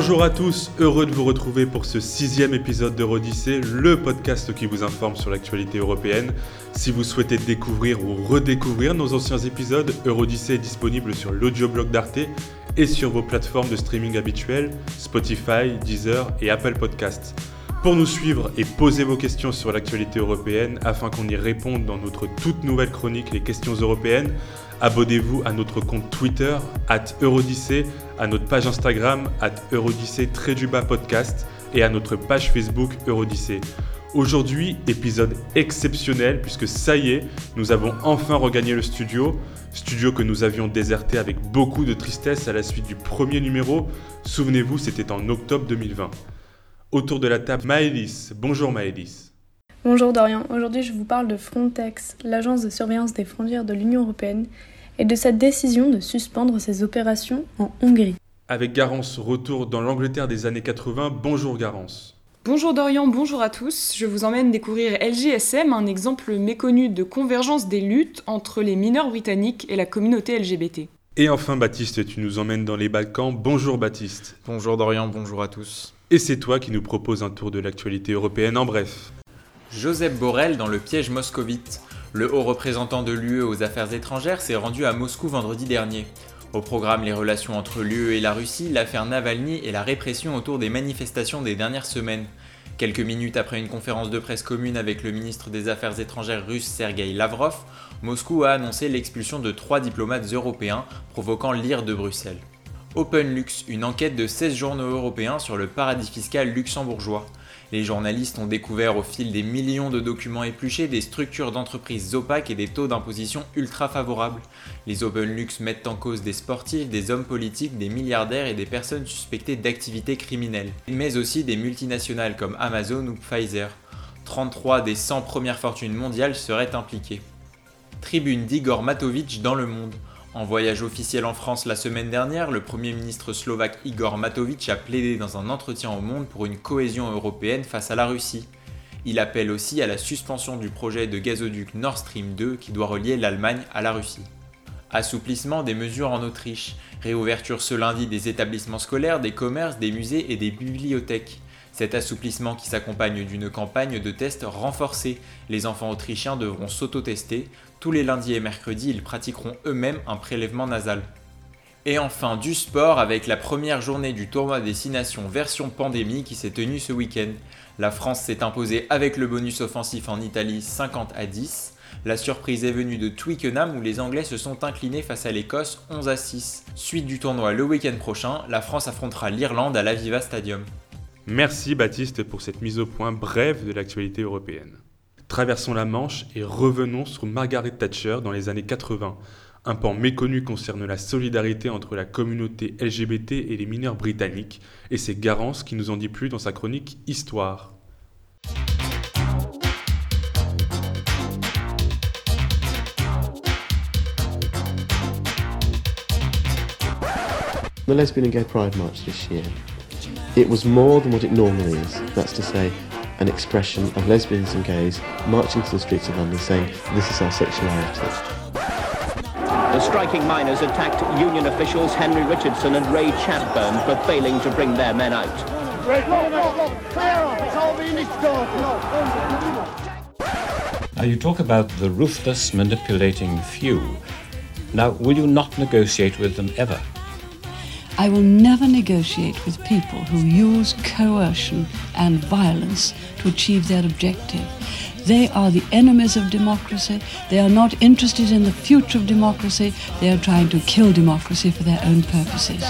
Bonjour à tous, heureux de vous retrouver pour ce sixième épisode d'Eurodyssée, le podcast qui vous informe sur l'actualité européenne. Si vous souhaitez découvrir ou redécouvrir nos anciens épisodes, Eurodyssée est disponible sur l'audioblog d'Arte et sur vos plateformes de streaming habituelles, Spotify, Deezer et Apple Podcasts. Pour nous suivre et poser vos questions sur l'actualité européenne afin qu'on y réponde dans notre toute nouvelle chronique Les questions européennes, abonnez-vous à notre compte Twitter, at Eurodyssée, à notre page Instagram, at Eurodyssée podcast et à notre page Facebook Eurodyssée. Aujourd'hui, épisode exceptionnel puisque ça y est, nous avons enfin regagné le studio. Studio que nous avions déserté avec beaucoup de tristesse à la suite du premier numéro. Souvenez-vous, c'était en octobre 2020. Autour de la table, Maëlys. Bonjour Maëlys. Bonjour Dorian. Aujourd'hui, je vous parle de Frontex, l'agence de surveillance des frontières de l'Union européenne, et de sa décision de suspendre ses opérations en Hongrie. Avec Garance, retour dans l'Angleterre des années 80. Bonjour Garance. Bonjour Dorian, bonjour à tous. Je vous emmène découvrir LGSM, un exemple méconnu de convergence des luttes entre les mineurs britanniques et la communauté LGBT. Et enfin Baptiste, tu nous emmènes dans les Balkans. Bonjour Baptiste. Bonjour Dorian, bonjour à tous. Et c'est toi qui nous proposes un tour de l'actualité européenne en bref. Joseph Borrell dans le piège moscovite. Le haut représentant de l'UE aux affaires étrangères s'est rendu à Moscou vendredi dernier. Au programme, les relations entre l'UE et la Russie, l'affaire Navalny et la répression autour des manifestations des dernières semaines. Quelques minutes après une conférence de presse commune avec le ministre des Affaires étrangères russe Sergei Lavrov, Moscou a annoncé l'expulsion de trois diplomates européens, provoquant l'ire de Bruxelles. OpenLux, une enquête de 16 journaux européens sur le paradis fiscal luxembourgeois. Les journalistes ont découvert au fil des millions de documents épluchés des structures d'entreprises opaques et des taux d'imposition ultra favorables. Les OpenLux mettent en cause des sportifs, des hommes politiques, des milliardaires et des personnes suspectées d'activités criminelles, mais aussi des multinationales comme Amazon ou Pfizer. 33 des 100 premières fortunes mondiales seraient impliquées. Tribune d'Igor Matovic dans le monde. En voyage officiel en France la semaine dernière, le Premier ministre slovaque Igor Matovic a plaidé dans un entretien au Monde pour une cohésion européenne face à la Russie. Il appelle aussi à la suspension du projet de gazoduc Nord Stream 2 qui doit relier l'Allemagne à la Russie. Assouplissement des mesures en Autriche, réouverture ce lundi des établissements scolaires, des commerces, des musées et des bibliothèques. Cet assouplissement qui s'accompagne d'une campagne de tests renforcée. Les enfants autrichiens devront s'auto-tester. Tous les lundis et mercredis, ils pratiqueront eux-mêmes un prélèvement nasal. Et enfin, du sport avec la première journée du tournoi Destination version pandémie qui s'est tenue ce week-end. La France s'est imposée avec le bonus offensif en Italie 50 à 10. La surprise est venue de Twickenham où les Anglais se sont inclinés face à l'Écosse 11 à 6. Suite du tournoi le week-end prochain, la France affrontera l'Irlande à l'Aviva Stadium. Merci Baptiste pour cette mise au point brève de l'actualité européenne. Traversons la Manche et revenons sur Margaret Thatcher dans les années 80. Un pan méconnu concerne la solidarité entre la communauté LGBT et les mineurs britanniques, et c'est Garance qui nous en dit plus dans sa chronique Histoire. The Lesbian and Gay Pride March this year It was more than what it normally is. That's to say, an expression of lesbians and gays marching to the streets of London saying, this is our sexuality. The striking miners attacked union officials Henry Richardson and Ray Chadburn for failing to bring their men out. Now you talk about the ruthless, manipulating few. Now, will you not negotiate with them ever? I will never negotiate with people who use coercion and violence to achieve their objective. They are the enemies of democracy. They are not interested in the future of democracy. They are trying to kill democracy for their own purposes.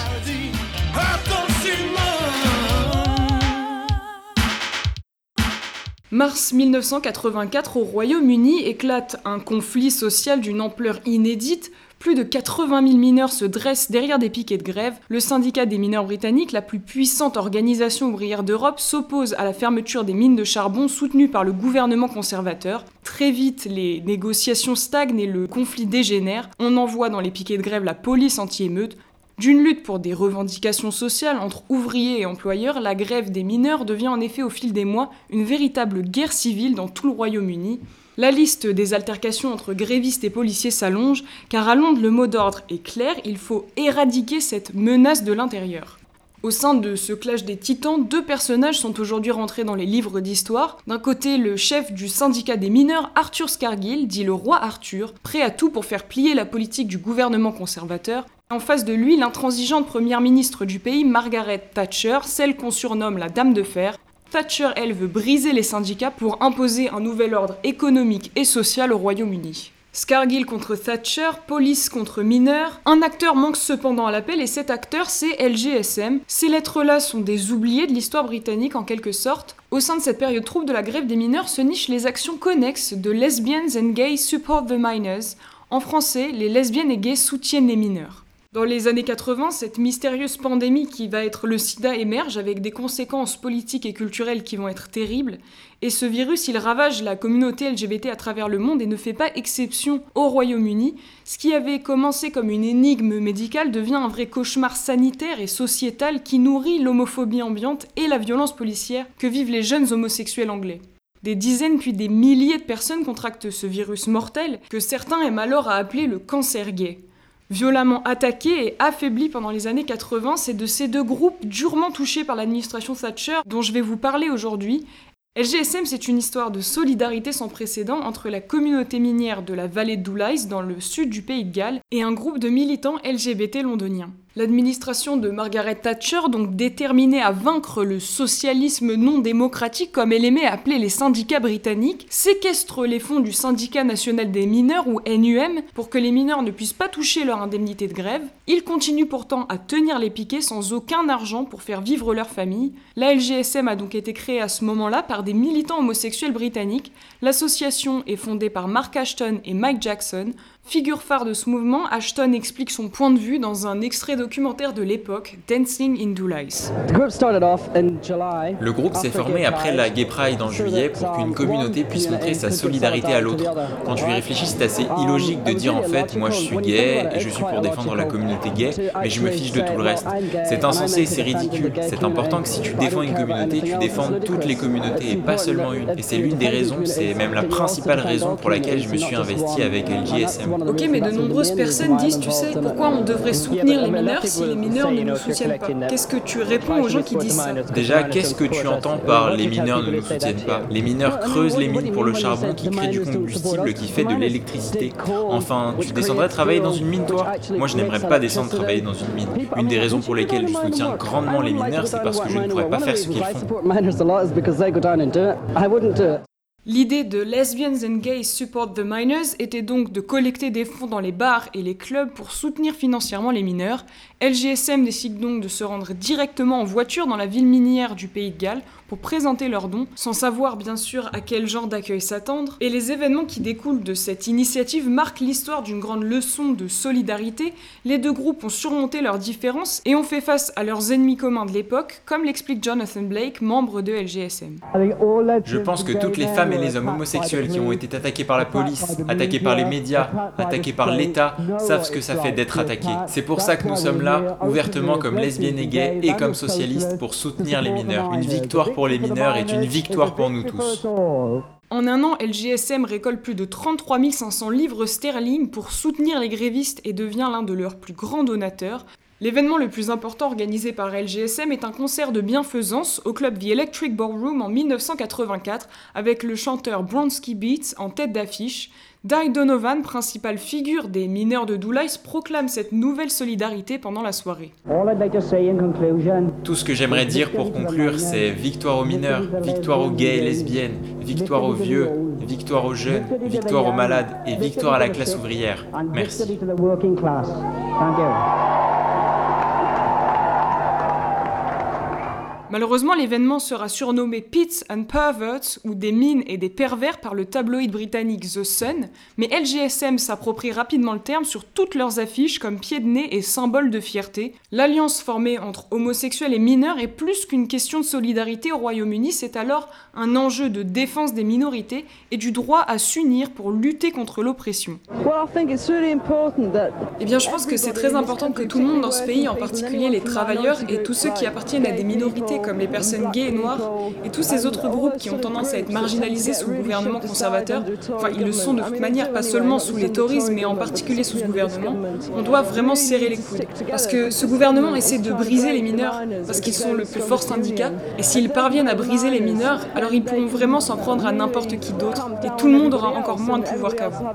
Mars 1984 au Royaume-Uni éclate un conflit social d'une ampleur inédite plus de 80 000 mineurs se dressent derrière des piquets de grève. Le syndicat des mineurs britanniques, la plus puissante organisation ouvrière d'Europe, s'oppose à la fermeture des mines de charbon soutenues par le gouvernement conservateur. Très vite, les négociations stagnent et le conflit dégénère. On envoie dans les piquets de grève la police anti-émeute. D'une lutte pour des revendications sociales entre ouvriers et employeurs, la grève des mineurs devient en effet au fil des mois une véritable guerre civile dans tout le Royaume-Uni. La liste des altercations entre grévistes et policiers s'allonge, car à Londres le mot d'ordre est clair, il faut éradiquer cette menace de l'intérieur. Au sein de ce clash des titans, deux personnages sont aujourd'hui rentrés dans les livres d'histoire. D'un côté, le chef du syndicat des mineurs, Arthur Scargill, dit le roi Arthur, prêt à tout pour faire plier la politique du gouvernement conservateur. En face de lui, l'intransigeante première ministre du pays, Margaret Thatcher, celle qu'on surnomme la Dame de Fer. Thatcher, elle, veut briser les syndicats pour imposer un nouvel ordre économique et social au Royaume-Uni. Scargill contre Thatcher, police contre mineurs. Un acteur manque cependant à l'appel et cet acteur c'est LGSM. Ces lettres-là sont des oubliés de l'histoire britannique en quelque sorte. Au sein de cette période trouble de la grève des mineurs se nichent les actions connexes de Lesbians and Gays Support the Minors. En français, les lesbiennes et gays soutiennent les mineurs. Dans les années 80, cette mystérieuse pandémie qui va être le sida émerge avec des conséquences politiques et culturelles qui vont être terribles. Et ce virus, il ravage la communauté LGBT à travers le monde et ne fait pas exception au Royaume-Uni. Ce qui avait commencé comme une énigme médicale devient un vrai cauchemar sanitaire et sociétal qui nourrit l'homophobie ambiante et la violence policière que vivent les jeunes homosexuels anglais. Des dizaines puis des milliers de personnes contractent ce virus mortel que certains aiment alors à appeler le cancer gay. Violemment attaqué et affaibli pendant les années 80, c'est de ces deux groupes durement touchés par l'administration Thatcher dont je vais vous parler aujourd'hui. LGSM, c'est une histoire de solidarité sans précédent entre la communauté minière de la vallée d'Oulais dans le sud du pays de Galles et un groupe de militants LGBT londoniens. L'administration de Margaret Thatcher, donc déterminée à vaincre le socialisme non démocratique comme elle aimait appeler les syndicats britanniques, séquestre les fonds du syndicat national des mineurs ou NUM pour que les mineurs ne puissent pas toucher leur indemnité de grève. Ils continuent pourtant à tenir les piquets sans aucun argent pour faire vivre leur famille. La LGSM a donc été créée à ce moment-là par des militants homosexuels britanniques. L'association est fondée par Mark Ashton et Mike Jackson, Figure phare de ce mouvement, Ashton explique son point de vue dans un extrait documentaire de l'époque, Dancing in Lies. Le groupe s'est formé après la Gay Pride en juillet pour qu'une communauté puisse montrer sa solidarité à l'autre. Quand tu y réfléchis, c'est assez illogique de dire en fait, moi je suis gay et je suis pour défendre la communauté gay, mais je me fiche de tout le reste. C'est insensé, c'est ridicule. C'est important que si tu défends une communauté, tu défends toutes les communautés et pas seulement une. Et c'est l'une des raisons, c'est même la principale raison pour laquelle je me suis investi avec LGSM. Ok, mais de nombreuses personnes disent, tu sais, pourquoi on devrait soutenir les mineurs si les mineurs ne nous soutiennent pas Qu'est-ce que tu réponds aux gens qui disent ça Déjà, qu'est-ce que tu entends par les mineurs ne nous soutiennent pas Les mineurs creusent les mines pour le charbon qui crée du combustible qui fait de l'électricité. Enfin, tu descendrais travailler dans une mine, toi Moi, je n'aimerais pas descendre travailler dans une mine. Une des raisons pour lesquelles je soutiens grandement les mineurs, c'est parce que je ne pourrais pas faire ce qu'ils font. L'idée de Lesbians and Gays Support the Minors était donc de collecter des fonds dans les bars et les clubs pour soutenir financièrement les mineurs. LGSM décide donc de se rendre directement en voiture dans la ville minière du pays de Galles pour présenter leurs dons, sans savoir bien sûr à quel genre d'accueil s'attendre. Et les événements qui découlent de cette initiative marquent l'histoire d'une grande leçon de solidarité. Les deux groupes ont surmonté leurs différences et ont fait face à leurs ennemis communs de l'époque, comme l'explique Jonathan Blake, membre de LGSM. Je pense que toutes les femmes et les hommes homosexuels qui ont été attaqués par la police, attaqués par les médias, attaqués par l'État, savent ce que ça fait d'être attaqués. C'est pour ça que nous sommes là, ouvertement comme lesbiennes et gays et comme socialistes, pour soutenir les mineurs. Une victoire pour pour les mineurs est une victoire pour nous tous. En un an, LGSM récolte plus de 33 500 livres sterling pour soutenir les grévistes et devient l'un de leurs plus grands donateurs. L'événement le plus important organisé par LGSM est un concert de bienfaisance au club The Electric Ballroom en 1984 avec le chanteur Bronski Beats en tête d'affiche. Di Donovan, principale figure des mineurs de Doulais, proclame cette nouvelle solidarité pendant la soirée. Tout ce que j'aimerais dire pour conclure, c'est victoire aux mineurs, victoire aux gays et lesbiennes, victoire aux vieux, victoire aux jeunes, victoire aux malades et victoire à la classe ouvrière. Merci. Malheureusement, l'événement sera surnommé Pits and Perverts ou des mines et des pervers par le tabloïd britannique The Sun, mais LGSM s'approprie rapidement le terme sur toutes leurs affiches comme pied de nez et symbole de fierté. L'alliance formée entre homosexuels et mineurs est plus qu'une question de solidarité au Royaume-Uni, c'est alors un enjeu de défense des minorités et du droit à s'unir pour lutter contre l'oppression. Eh bien, je pense que c'est très important que tout le monde dans ce pays, en particulier les travailleurs et tous ceux qui appartiennent à des minorités Comme les personnes gays et noires et tous ces autres groupes qui ont tendance à être marginalisés sous le gouvernement conservateur, enfin ils le sont de toute manière, pas seulement sous les touristes mais en particulier sous ce gouvernement, on doit vraiment serrer les coudes. Parce que ce gouvernement essaie de briser les mineurs parce qu'ils sont le plus fort syndicat et s'ils parviennent à briser les mineurs, alors ils pourront vraiment s'en prendre à n'importe qui d'autre et tout le monde aura encore moins de pouvoir qu'avant.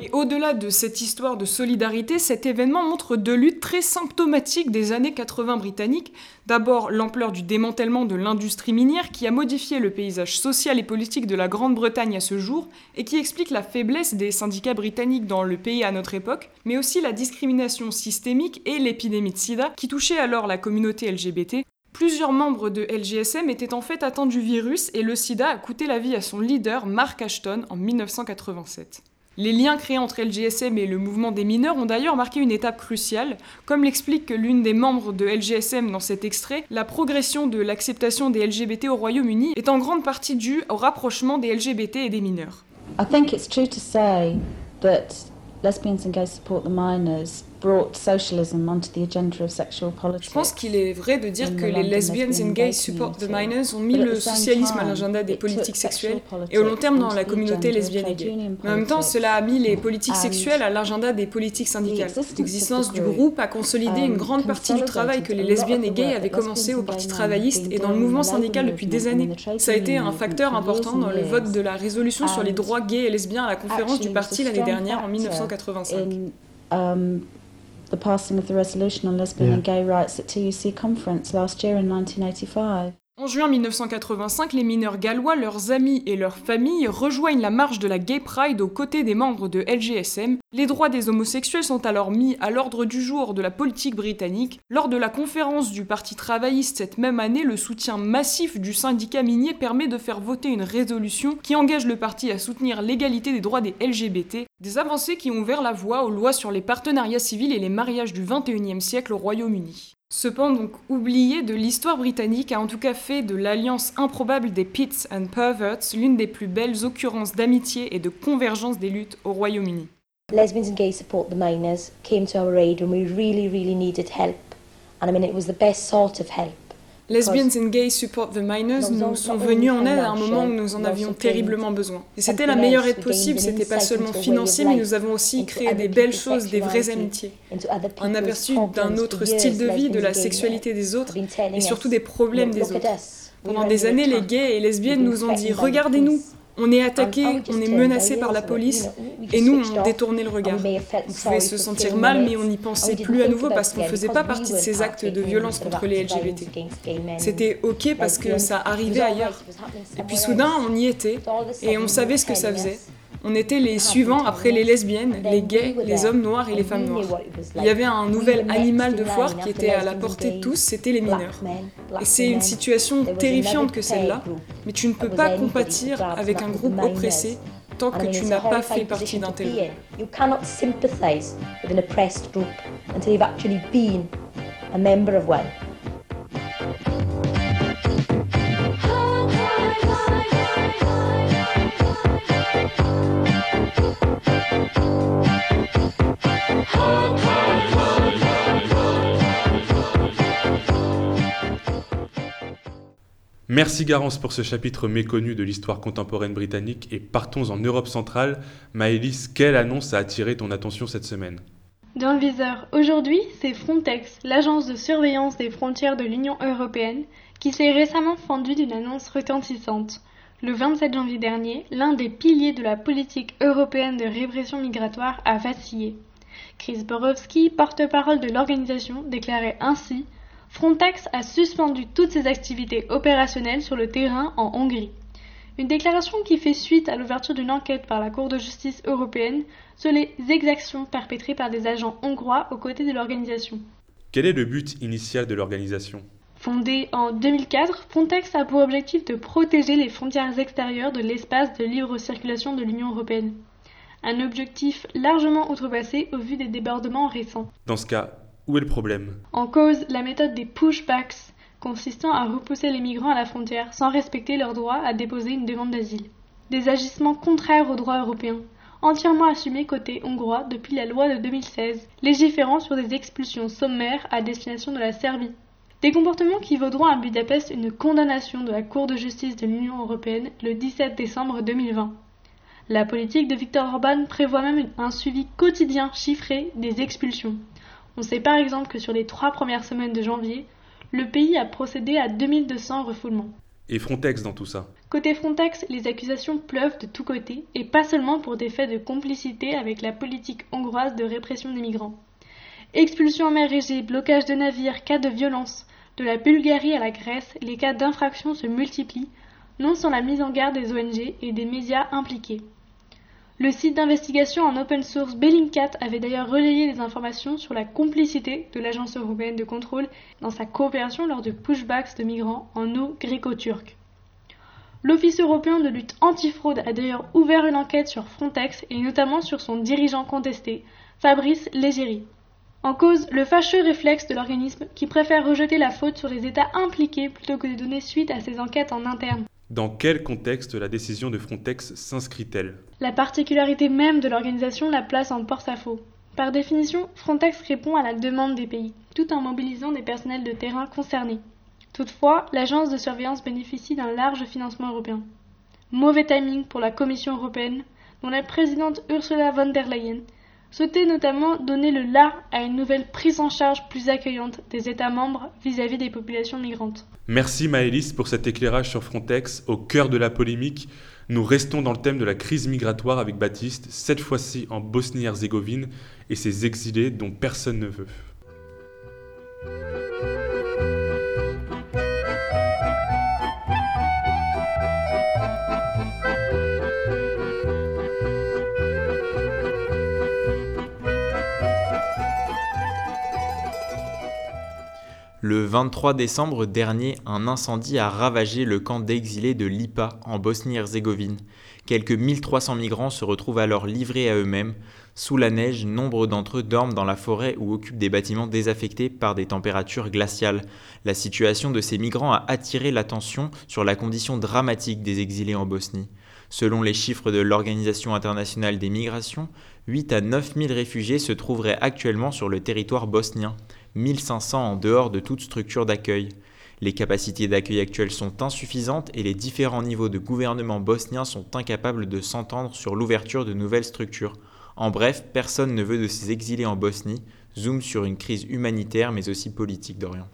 Et au-delà de cette histoire de solidarité, cet événement montre deux luttes très symptomatiques des années 80 britanniques. D'abord, l'ampleur du démantèlement de l'industrie minière qui a modifié le paysage social et politique de la Grande-Bretagne à ce jour et qui explique la faiblesse des syndicats britanniques dans le pays à notre époque, mais aussi la discrimination systémique et l'épidémie de sida qui touchait alors la communauté LGBT, Plusieurs membres de LGSM étaient en fait atteints du virus et le sida a coûté la vie à son leader Mark Ashton en 1987. Les liens créés entre LGSM et le mouvement des mineurs ont d'ailleurs marqué une étape cruciale. Comme l'explique l'une des membres de LGSM dans cet extrait, la progression de l'acceptation des LGBT au Royaume-Uni est en grande partie due au rapprochement des LGBT et des mineurs. I think it's true to say that lesbians and gays support the minors je pense qu'il est vrai de dire que les lesbiennes and gays support the minors ont mis le socialisme à l'agenda des politiques sexuelles et au long terme dans la communauté lesbienne et gay. Mais en même temps, cela a mis les politiques sexuelles à l'agenda des politiques syndicales. L'existence du groupe a consolidé une grande partie du travail que les lesbiennes et gays avaient commencé au Parti travailliste et dans le mouvement syndical depuis des années. Ça a été un facteur important dans le vote de la résolution sur les droits gays et lesbiens à la conférence du parti l'année dernière en 1985 the passing of the resolution on lesbian yeah. and gay rights at TUC conference last year in 1985. En juin 1985, les mineurs gallois, leurs amis et leurs familles rejoignent la marche de la Gay Pride aux côtés des membres de LGSM. Les droits des homosexuels sont alors mis à l'ordre du jour de la politique britannique. Lors de la conférence du Parti travailliste cette même année, le soutien massif du syndicat minier permet de faire voter une résolution qui engage le parti à soutenir l'égalité des droits des LGBT, des avancées qui ont ouvert la voie aux lois sur les partenariats civils et les mariages du XXIe siècle au Royaume-Uni. Ce pan donc oublié de l'histoire britannique a en tout cas fait de l'alliance improbable des Pits and Perverts l'une des plus belles occurrences d'amitié et de convergence des luttes au Royaume-Uni. Lesbians and gays support the miners came to our aid when we really, really needed help. And I mean, it was the best sort of help. Lesbians and Gays Support the Minors nous sont venus en aide à un moment où nous en avions terriblement besoin. Et c'était la meilleure aide possible, c'était pas seulement financier, mais nous avons aussi créé des belles choses, des vraies amitiés. Un aperçu d'un autre style de vie, de la sexualité des autres, et surtout des problèmes des autres. Pendant des années, les gays et lesbiennes nous ont dit Regardez-nous, on est attaqué, on est menacé par la police, et nous, on détournait le regard. On pouvait se sentir mal, mais on n'y pensait plus à nouveau parce qu'on ne faisait pas partie de ces actes de violence contre les LGBT. C'était ok parce que ça arrivait ailleurs. Et puis soudain, on y était, et on savait ce que ça faisait. On était les suivants après les lesbiennes, les gays, les hommes noirs et les femmes noires. Il y avait un nouvel animal de foire qui était à la portée de tous, c'était les mineurs. Et c'est une situation terrifiante que celle-là, mais tu ne peux pas compatir avec un groupe oppressé tant que tu n'as pas fait partie d'un tel groupe. You Merci Garance pour ce chapitre méconnu de l'histoire contemporaine britannique et partons en Europe centrale. Maëlys, quelle annonce a attiré ton attention cette semaine? Dans le viseur, aujourd'hui, c'est Frontex, l'agence de surveillance des frontières de l'Union européenne, qui s'est récemment fendue d'une annonce retentissante. Le 27 janvier dernier, l'un des piliers de la politique européenne de répression migratoire a vacillé. Chris Borowski, porte-parole de l'organisation, déclarait ainsi Frontex a suspendu toutes ses activités opérationnelles sur le terrain en Hongrie. Une déclaration qui fait suite à l'ouverture d'une enquête par la Cour de justice européenne sur les exactions perpétrées par des agents hongrois aux côtés de l'organisation. Quel est le but initial de l'organisation? Fondée en 2004, Frontex a pour objectif de protéger les frontières extérieures de l'espace de libre circulation de l'Union européenne. Un objectif largement outrepassé au vu des débordements récents. Dans ce cas, où est le problème? En cause, la méthode des pushbacks, consistant à repousser les migrants à la frontière sans respecter leur droit à déposer une demande d'asile. Des agissements contraires aux droits européens, entièrement assumés côté hongrois depuis la loi de 2016, légiférant sur des expulsions sommaires à destination de la Serbie. Des comportements qui vaudront à Budapest une condamnation de la Cour de justice de l'Union européenne le 17 décembre 2020. La politique de Viktor Orban prévoit même un suivi quotidien chiffré des expulsions. On sait par exemple que sur les trois premières semaines de janvier, le pays a procédé à 2200 refoulements. Et Frontex dans tout ça? Côté Frontex, les accusations pleuvent de tous côtés, et pas seulement pour des faits de complicité avec la politique hongroise de répression des migrants. Expulsion en mer Égée, blocage de navires, cas de violence. De la Bulgarie à la Grèce, les cas d'infraction se multiplient, non sans la mise en garde des ONG et des médias impliqués. Le site d'investigation en open source Bellingcat avait d'ailleurs relayé des informations sur la complicité de l'Agence européenne de contrôle dans sa coopération lors de pushbacks de migrants en eau gréco-turque. L'Office européen de lutte antifraude a d'ailleurs ouvert une enquête sur Frontex et notamment sur son dirigeant contesté, Fabrice Légéry. En cause, le fâcheux réflexe de l'organisme qui préfère rejeter la faute sur les États impliqués plutôt que de donner suite à ses enquêtes en interne. Dans quel contexte la décision de Frontex s'inscrit-elle? La particularité même de l'organisation la place en porte-à-faux. Par définition, Frontex répond à la demande des pays, tout en mobilisant des personnels de terrain concernés. Toutefois, l'agence de surveillance bénéficie d'un large financement européen. Mauvais timing pour la Commission européenne, dont la présidente Ursula von der Leyen souhaitait notamment donner le là à une nouvelle prise en charge plus accueillante des États membres vis-à-vis des populations migrantes. Merci Maëlys pour cet éclairage sur Frontex. Au cœur de la polémique, nous restons dans le thème de la crise migratoire avec Baptiste, cette fois-ci en Bosnie-Herzégovine et ses exilés dont personne ne veut. Le 23 décembre dernier, un incendie a ravagé le camp d'exilés de Lipa en Bosnie-Herzégovine. Quelques 1300 migrants se retrouvent alors livrés à eux-mêmes. Sous la neige, nombre d'entre eux dorment dans la forêt ou occupent des bâtiments désaffectés par des températures glaciales. La situation de ces migrants a attiré l'attention sur la condition dramatique des exilés en Bosnie. Selon les chiffres de l'Organisation internationale des migrations, 8 à 9 000 réfugiés se trouveraient actuellement sur le territoire bosnien. 1500 en dehors de toute structure d'accueil. Les capacités d'accueil actuelles sont insuffisantes et les différents niveaux de gouvernement bosnien sont incapables de s'entendre sur l'ouverture de nouvelles structures. En bref, personne ne veut de ces exilés en Bosnie. Zoom sur une crise humanitaire mais aussi politique d'Orient.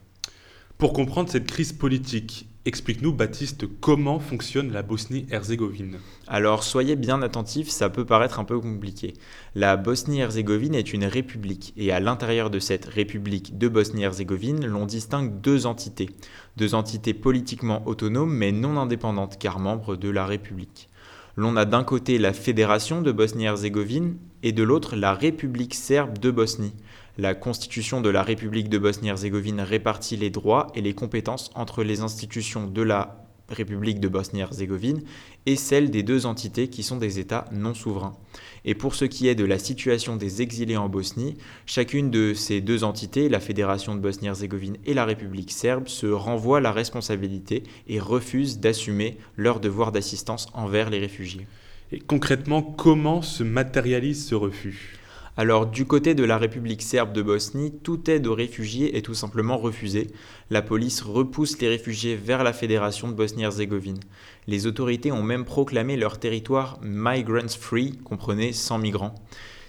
Pour comprendre cette crise politique, explique-nous Baptiste comment fonctionne la Bosnie-Herzégovine. Alors soyez bien attentifs, ça peut paraître un peu compliqué. La Bosnie-Herzégovine est une république et à l'intérieur de cette république de Bosnie-Herzégovine, l'on distingue deux entités. Deux entités politiquement autonomes mais non indépendantes car membres de la république. L'on a d'un côté la Fédération de Bosnie-Herzégovine et de l'autre la République serbe de Bosnie. La constitution de la République de Bosnie-Herzégovine répartit les droits et les compétences entre les institutions de la République de Bosnie-Herzégovine et celles des deux entités qui sont des États non souverains. Et pour ce qui est de la situation des exilés en Bosnie, chacune de ces deux entités, la Fédération de Bosnie-Herzégovine et la République serbe, se renvoient la responsabilité et refusent d'assumer leur devoir d'assistance envers les réfugiés. Et concrètement, comment se matérialise ce refus? Alors du côté de la République serbe de Bosnie, toute aide aux réfugiés est tout simplement refusée. La police repousse les réfugiés vers la Fédération de Bosnie-Herzégovine. Les autorités ont même proclamé leur territoire Migrants Free, comprenez 100 migrants.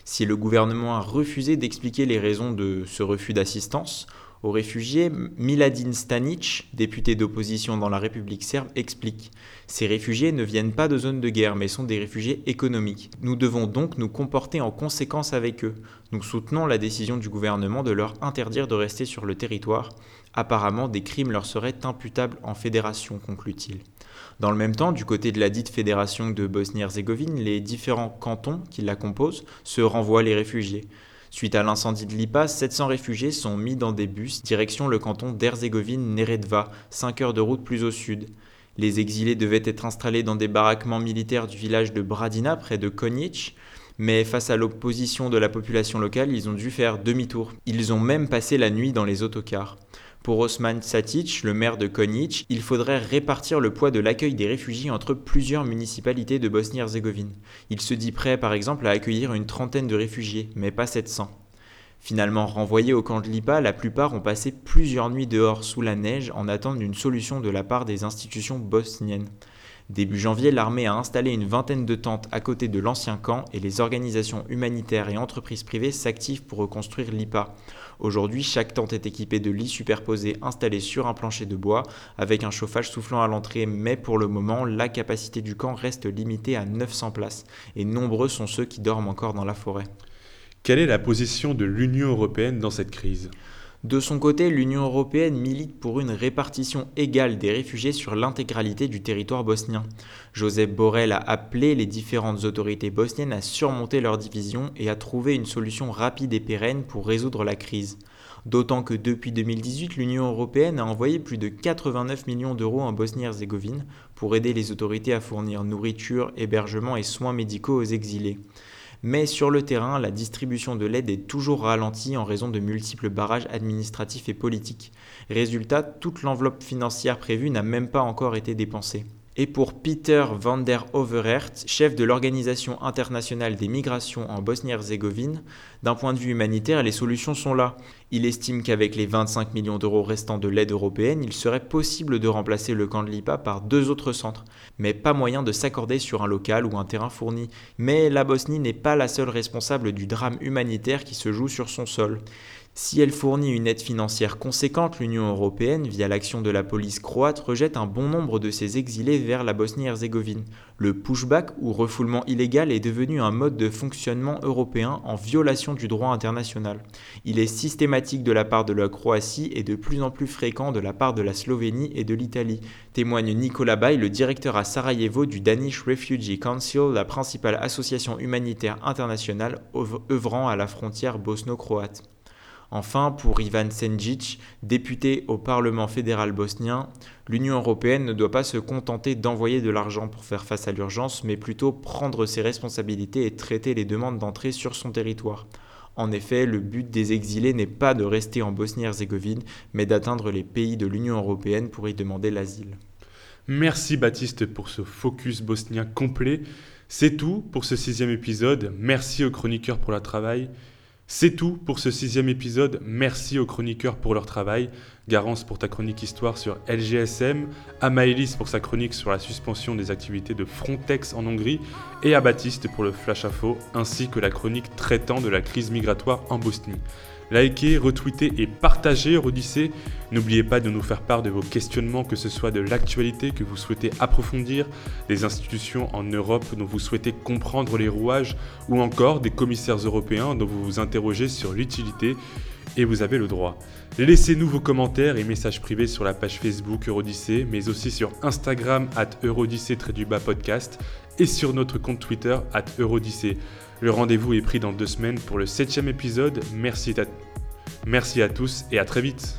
Si le gouvernement a refusé d'expliquer les raisons de ce refus d'assistance, aux réfugiés, Miladin Stanic, député d'opposition dans la République serbe, explique Ces réfugiés ne viennent pas de zones de guerre, mais sont des réfugiés économiques. Nous devons donc nous comporter en conséquence avec eux. Nous soutenons la décision du gouvernement de leur interdire de rester sur le territoire. Apparemment, des crimes leur seraient imputables en fédération, conclut-il. Dans le même temps, du côté de la dite fédération de Bosnie-Herzégovine, les différents cantons qui la composent se renvoient les réfugiés. Suite à l'incendie de Lipa, 700 réfugiés sont mis dans des bus direction le canton d'Herzégovine-Neretva, 5 heures de route plus au sud. Les exilés devaient être installés dans des baraquements militaires du village de Bradina, près de Konjic, mais face à l'opposition de la population locale, ils ont dû faire demi-tour. Ils ont même passé la nuit dans les autocars. Pour Osman Satic, le maire de Konjic, il faudrait répartir le poids de l'accueil des réfugiés entre plusieurs municipalités de Bosnie-Herzégovine. Il se dit prêt par exemple à accueillir une trentaine de réfugiés, mais pas 700. Finalement renvoyés au camp de Lipa, la plupart ont passé plusieurs nuits dehors sous la neige en attendant d'une solution de la part des institutions bosniennes. Début janvier, l'armée a installé une vingtaine de tentes à côté de l'ancien camp et les organisations humanitaires et entreprises privées s'activent pour reconstruire l'IPA. Aujourd'hui, chaque tente est équipée de lits superposés installés sur un plancher de bois avec un chauffage soufflant à l'entrée, mais pour le moment, la capacité du camp reste limitée à 900 places et nombreux sont ceux qui dorment encore dans la forêt. Quelle est la position de l'Union européenne dans cette crise? De son côté, l'Union européenne milite pour une répartition égale des réfugiés sur l'intégralité du territoire bosnien. Joseph Borrell a appelé les différentes autorités bosniennes à surmonter leurs divisions et à trouver une solution rapide et pérenne pour résoudre la crise. D'autant que depuis 2018, l'Union européenne a envoyé plus de 89 millions d'euros en Bosnie-Herzégovine pour aider les autorités à fournir nourriture, hébergement et soins médicaux aux exilés. Mais sur le terrain, la distribution de l'aide est toujours ralentie en raison de multiples barrages administratifs et politiques. Résultat, toute l'enveloppe financière prévue n'a même pas encore été dépensée et pour Peter van der Overert, chef de l'Organisation internationale des migrations en Bosnie-Herzégovine, d'un point de vue humanitaire, les solutions sont là. Il estime qu'avec les 25 millions d'euros restants de l'aide européenne, il serait possible de remplacer le camp de Lipa par deux autres centres, mais pas moyen de s'accorder sur un local ou un terrain fourni. Mais la Bosnie n'est pas la seule responsable du drame humanitaire qui se joue sur son sol. Si elle fournit une aide financière conséquente, l'Union européenne, via l'action de la police croate, rejette un bon nombre de ses exilés vers la Bosnie-Herzégovine. Le pushback ou refoulement illégal est devenu un mode de fonctionnement européen en violation du droit international. Il est systématique de la part de la Croatie et de plus en plus fréquent de la part de la Slovénie et de l'Italie, témoigne Nicolas Bay, le directeur à Sarajevo du Danish Refugee Council, la principale association humanitaire internationale œuvrant à la frontière bosno-croate. Enfin, pour Ivan Senjic, député au Parlement fédéral bosnien, l'Union européenne ne doit pas se contenter d'envoyer de l'argent pour faire face à l'urgence, mais plutôt prendre ses responsabilités et traiter les demandes d'entrée sur son territoire. En effet, le but des exilés n'est pas de rester en Bosnie-Herzégovine, mais d'atteindre les pays de l'Union européenne pour y demander l'asile. Merci Baptiste pour ce focus bosnien complet. C'est tout pour ce sixième épisode. Merci aux chroniqueurs pour leur travail. C'est tout pour ce sixième épisode. Merci aux chroniqueurs pour leur travail. Garance pour ta chronique histoire sur LGSM, à pour sa chronique sur la suspension des activités de Frontex en Hongrie et à Baptiste pour le flash info ainsi que la chronique traitant de la crise migratoire en Bosnie. Likez, retweetez et partagez Odyssée. N'oubliez pas de nous faire part de vos questionnements, que ce soit de l'actualité que vous souhaitez approfondir, des institutions en Europe dont vous souhaitez comprendre les rouages, ou encore des commissaires européens dont vous vous interrogez sur l'utilité, et vous avez le droit. Laissez-nous vos commentaires et messages privés sur la page Facebook Eurodyssée, mais aussi sur Instagram at Eurodyssée-podcast et sur notre compte Twitter at Eurodyssée. Le rendez-vous est pris dans deux semaines pour le septième épisode. Merci à, Merci à tous et à très vite.